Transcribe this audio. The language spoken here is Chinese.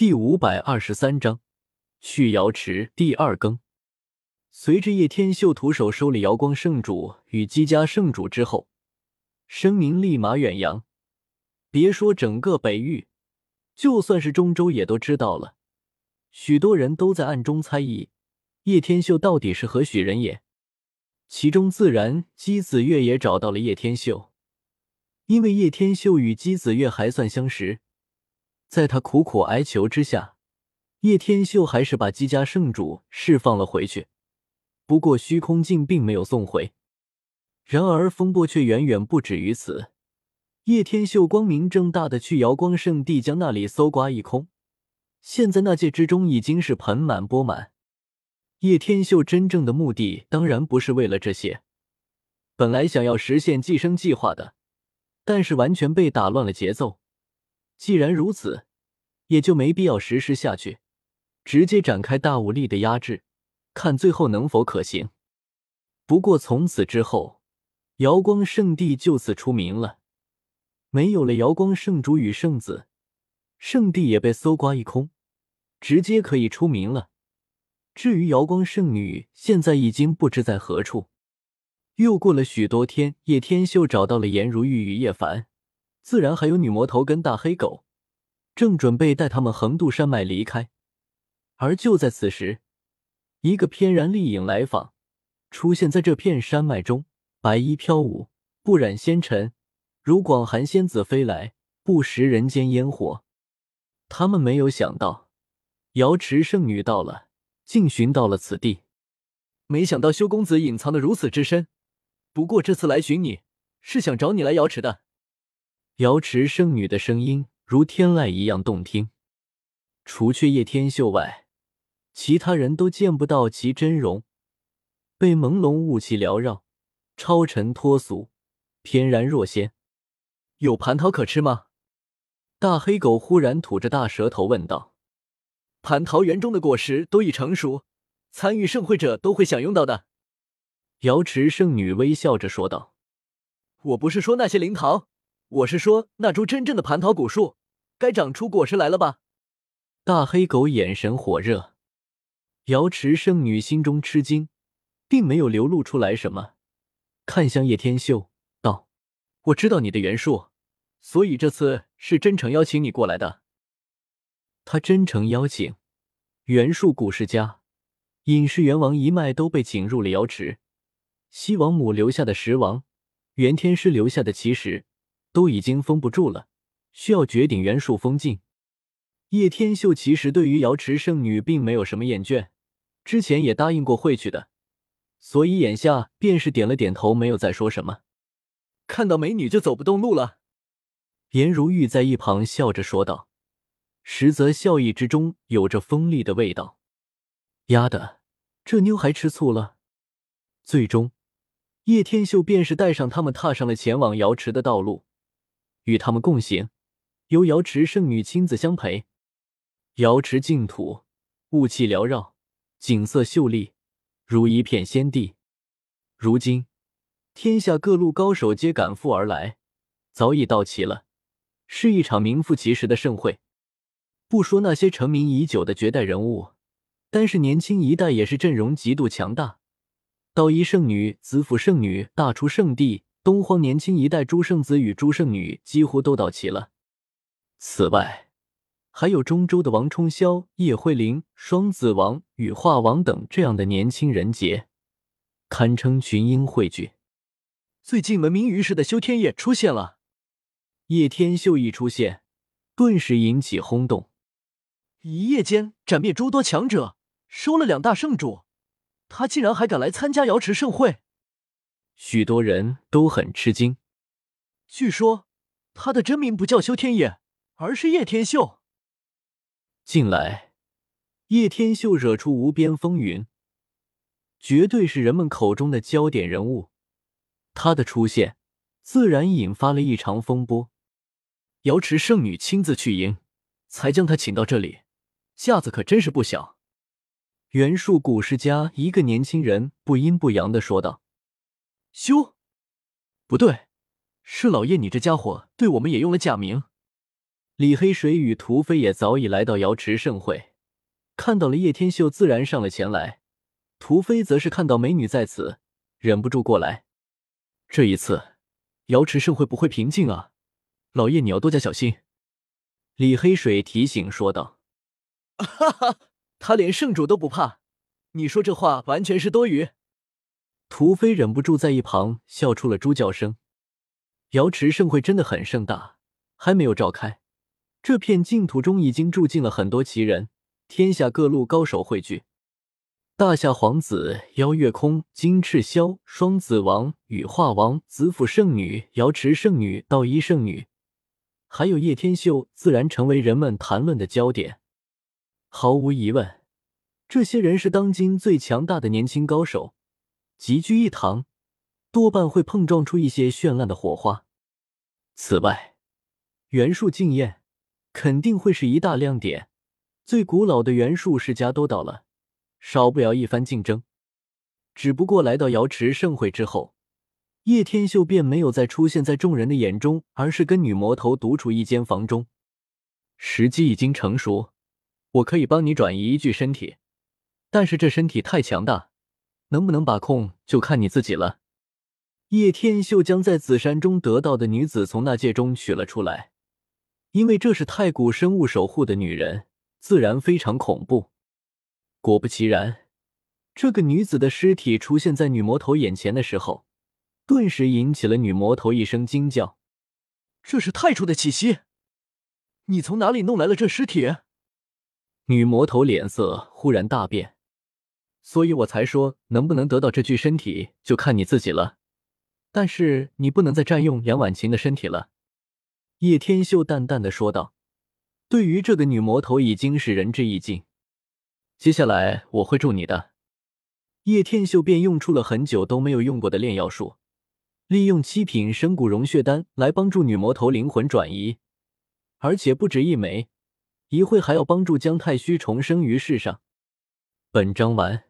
第五百二十三章去瑶池第二更。随着叶天秀徒手收了瑶光圣主与姬家圣主之后，声名立马远扬。别说整个北域，就算是中州也都知道了。许多人都在暗中猜疑叶天秀到底是何许人也。其中自然姬子月也找到了叶天秀，因为叶天秀与姬子月还算相识。在他苦苦哀求之下，叶天秀还是把姬家圣主释放了回去。不过虚空镜并没有送回。然而风波却远远不止于此。叶天秀光明正大的去瑶光圣地，将那里搜刮一空。现在那界之中已经是盆满钵满。叶天秀真正的目的当然不是为了这些，本来想要实现寄生计划的，但是完全被打乱了节奏。既然如此，也就没必要实施下去，直接展开大武力的压制，看最后能否可行。不过从此之后，瑶光圣地就此出名了，没有了瑶光圣主与圣子，圣地也被搜刮一空，直接可以出名了。至于瑶光圣女，现在已经不知在何处。又过了许多天，叶天秀找到了颜如玉与叶凡，自然还有女魔头跟大黑狗，正准备带他们横渡山脉离开。而就在此时，一个翩然丽影来访，出现在这片山脉中，白衣飘舞，不染纤尘，如广寒仙子飞来，不食人间烟火。他们没有想到，瑶池圣女到了。竟寻到了此地，没想到修公子隐藏的如此之深。不过这次来寻你，是想找你来瑶池的。瑶池圣女的声音如天籁一样动听，除却叶天秀外，其他人都见不到其真容，被朦胧雾气缭绕，超尘脱俗，翩然若仙。有蟠桃可吃吗？大黑狗忽然吐着大舌头问道。蟠桃园中的果实都已成熟，参与盛会者都会享用到的。瑶池圣女微笑着说道：“我不是说那些灵桃，我是说那株真正的蟠桃古树，该长出果实来了吧？”大黑狗眼神火热，瑶池圣女心中吃惊，并没有流露出来什么，看向叶天秀道：“我知道你的元术，所以这次是真诚邀请你过来的。”他真诚邀请袁术古世家、尹氏元王一脉都被请入了瑶池，西王母留下的十王、袁天师留下的奇石都已经封不住了，需要绝顶元术封禁。叶天秀其实对于瑶池圣女并没有什么厌倦，之前也答应过会去的，所以眼下便是点了点头，没有再说什么。看到美女就走不动路了，颜如玉在一旁笑着说道。实则笑意之中有着锋利的味道。丫的，这妞还吃醋了。最终，叶天秀便是带上他们踏上了前往瑶池的道路，与他们共行，由瑶池圣女亲自相陪。瑶池净土，雾气缭绕，景色秀丽，如一片仙地。如今，天下各路高手皆赶赴而来，早已到齐了，是一场名副其实的盛会。不说那些成名已久的绝代人物，但是年轻一代也是阵容极度强大。道一圣女、紫府圣女、大出圣地、东荒年轻一代诸圣子与诸圣女几乎都到齐了。此外，还有中州的王冲霄、叶慧玲、双子王、羽化王等这样的年轻人杰，堪称群英汇聚。最近闻名于世的修天野出现了，叶天秀一出现，顿时引起轰动。一夜间斩灭诸多强者，收了两大圣主，他竟然还敢来参加瑶池盛会，许多人都很吃惊。据说他的真名不叫修天野，而是叶天秀。近来，叶天秀惹出无边风云，绝对是人们口中的焦点人物。他的出现，自然引发了一场风波。瑶池圣女亲自去迎，才将他请到这里。架子可真是不小。袁术古世家一个年轻人不阴不阳的说道：“修，不对，是老叶，你这家伙对我们也用了假名。”李黑水与屠飞也早已来到瑶池盛会，看到了叶天秀，自然上了前来。屠飞则是看到美女在此，忍不住过来。这一次，瑶池盛会不会平静啊，老叶你要多加小心。李黑水提醒说道：“哈哈，他连圣主都不怕，你说这话完全是多余。”屠飞忍不住在一旁笑出了猪叫声。瑶池盛会真的很盛大，还没有召开。这片净土中已经住进了很多奇人，天下各路高手汇聚。大夏皇子、妖月空、金翅霄、双子王、羽化王、紫府圣女、瑶池圣女、道一圣女，还有叶天秀，自然成为人们谈论的焦点。毫无疑问，这些人是当今最强大的年轻高手，集聚一堂，多半会碰撞出一些绚烂的火花。此外，元术竞验。肯定会是一大亮点，最古老的元术世家都到了，少不了一番竞争。只不过来到瑶池盛会之后，叶天秀便没有再出现在众人的眼中，而是跟女魔头独处一间房中。时机已经成熟，我可以帮你转移一具身体，但是这身体太强大，能不能把控就看你自己了。叶天秀将在紫山中得到的女子从那戒中取了出来。因为这是太古生物守护的女人，自然非常恐怖。果不其然，这个女子的尸体出现在女魔头眼前的时候，顿时引起了女魔头一声惊叫：“这是太初的气息！你从哪里弄来了这尸体？”女魔头脸色忽然大变，所以我才说，能不能得到这具身体就看你自己了。但是你不能再占用杨婉晴的身体了。叶天秀淡淡的说道：“对于这个女魔头，已经是仁至义尽。接下来我会助你的。”叶天秀便用出了很久都没有用过的炼药术，利用七品生骨融血丹来帮助女魔头灵魂转移，而且不止一枚，一会还要帮助姜太虚重生于世上。本章完。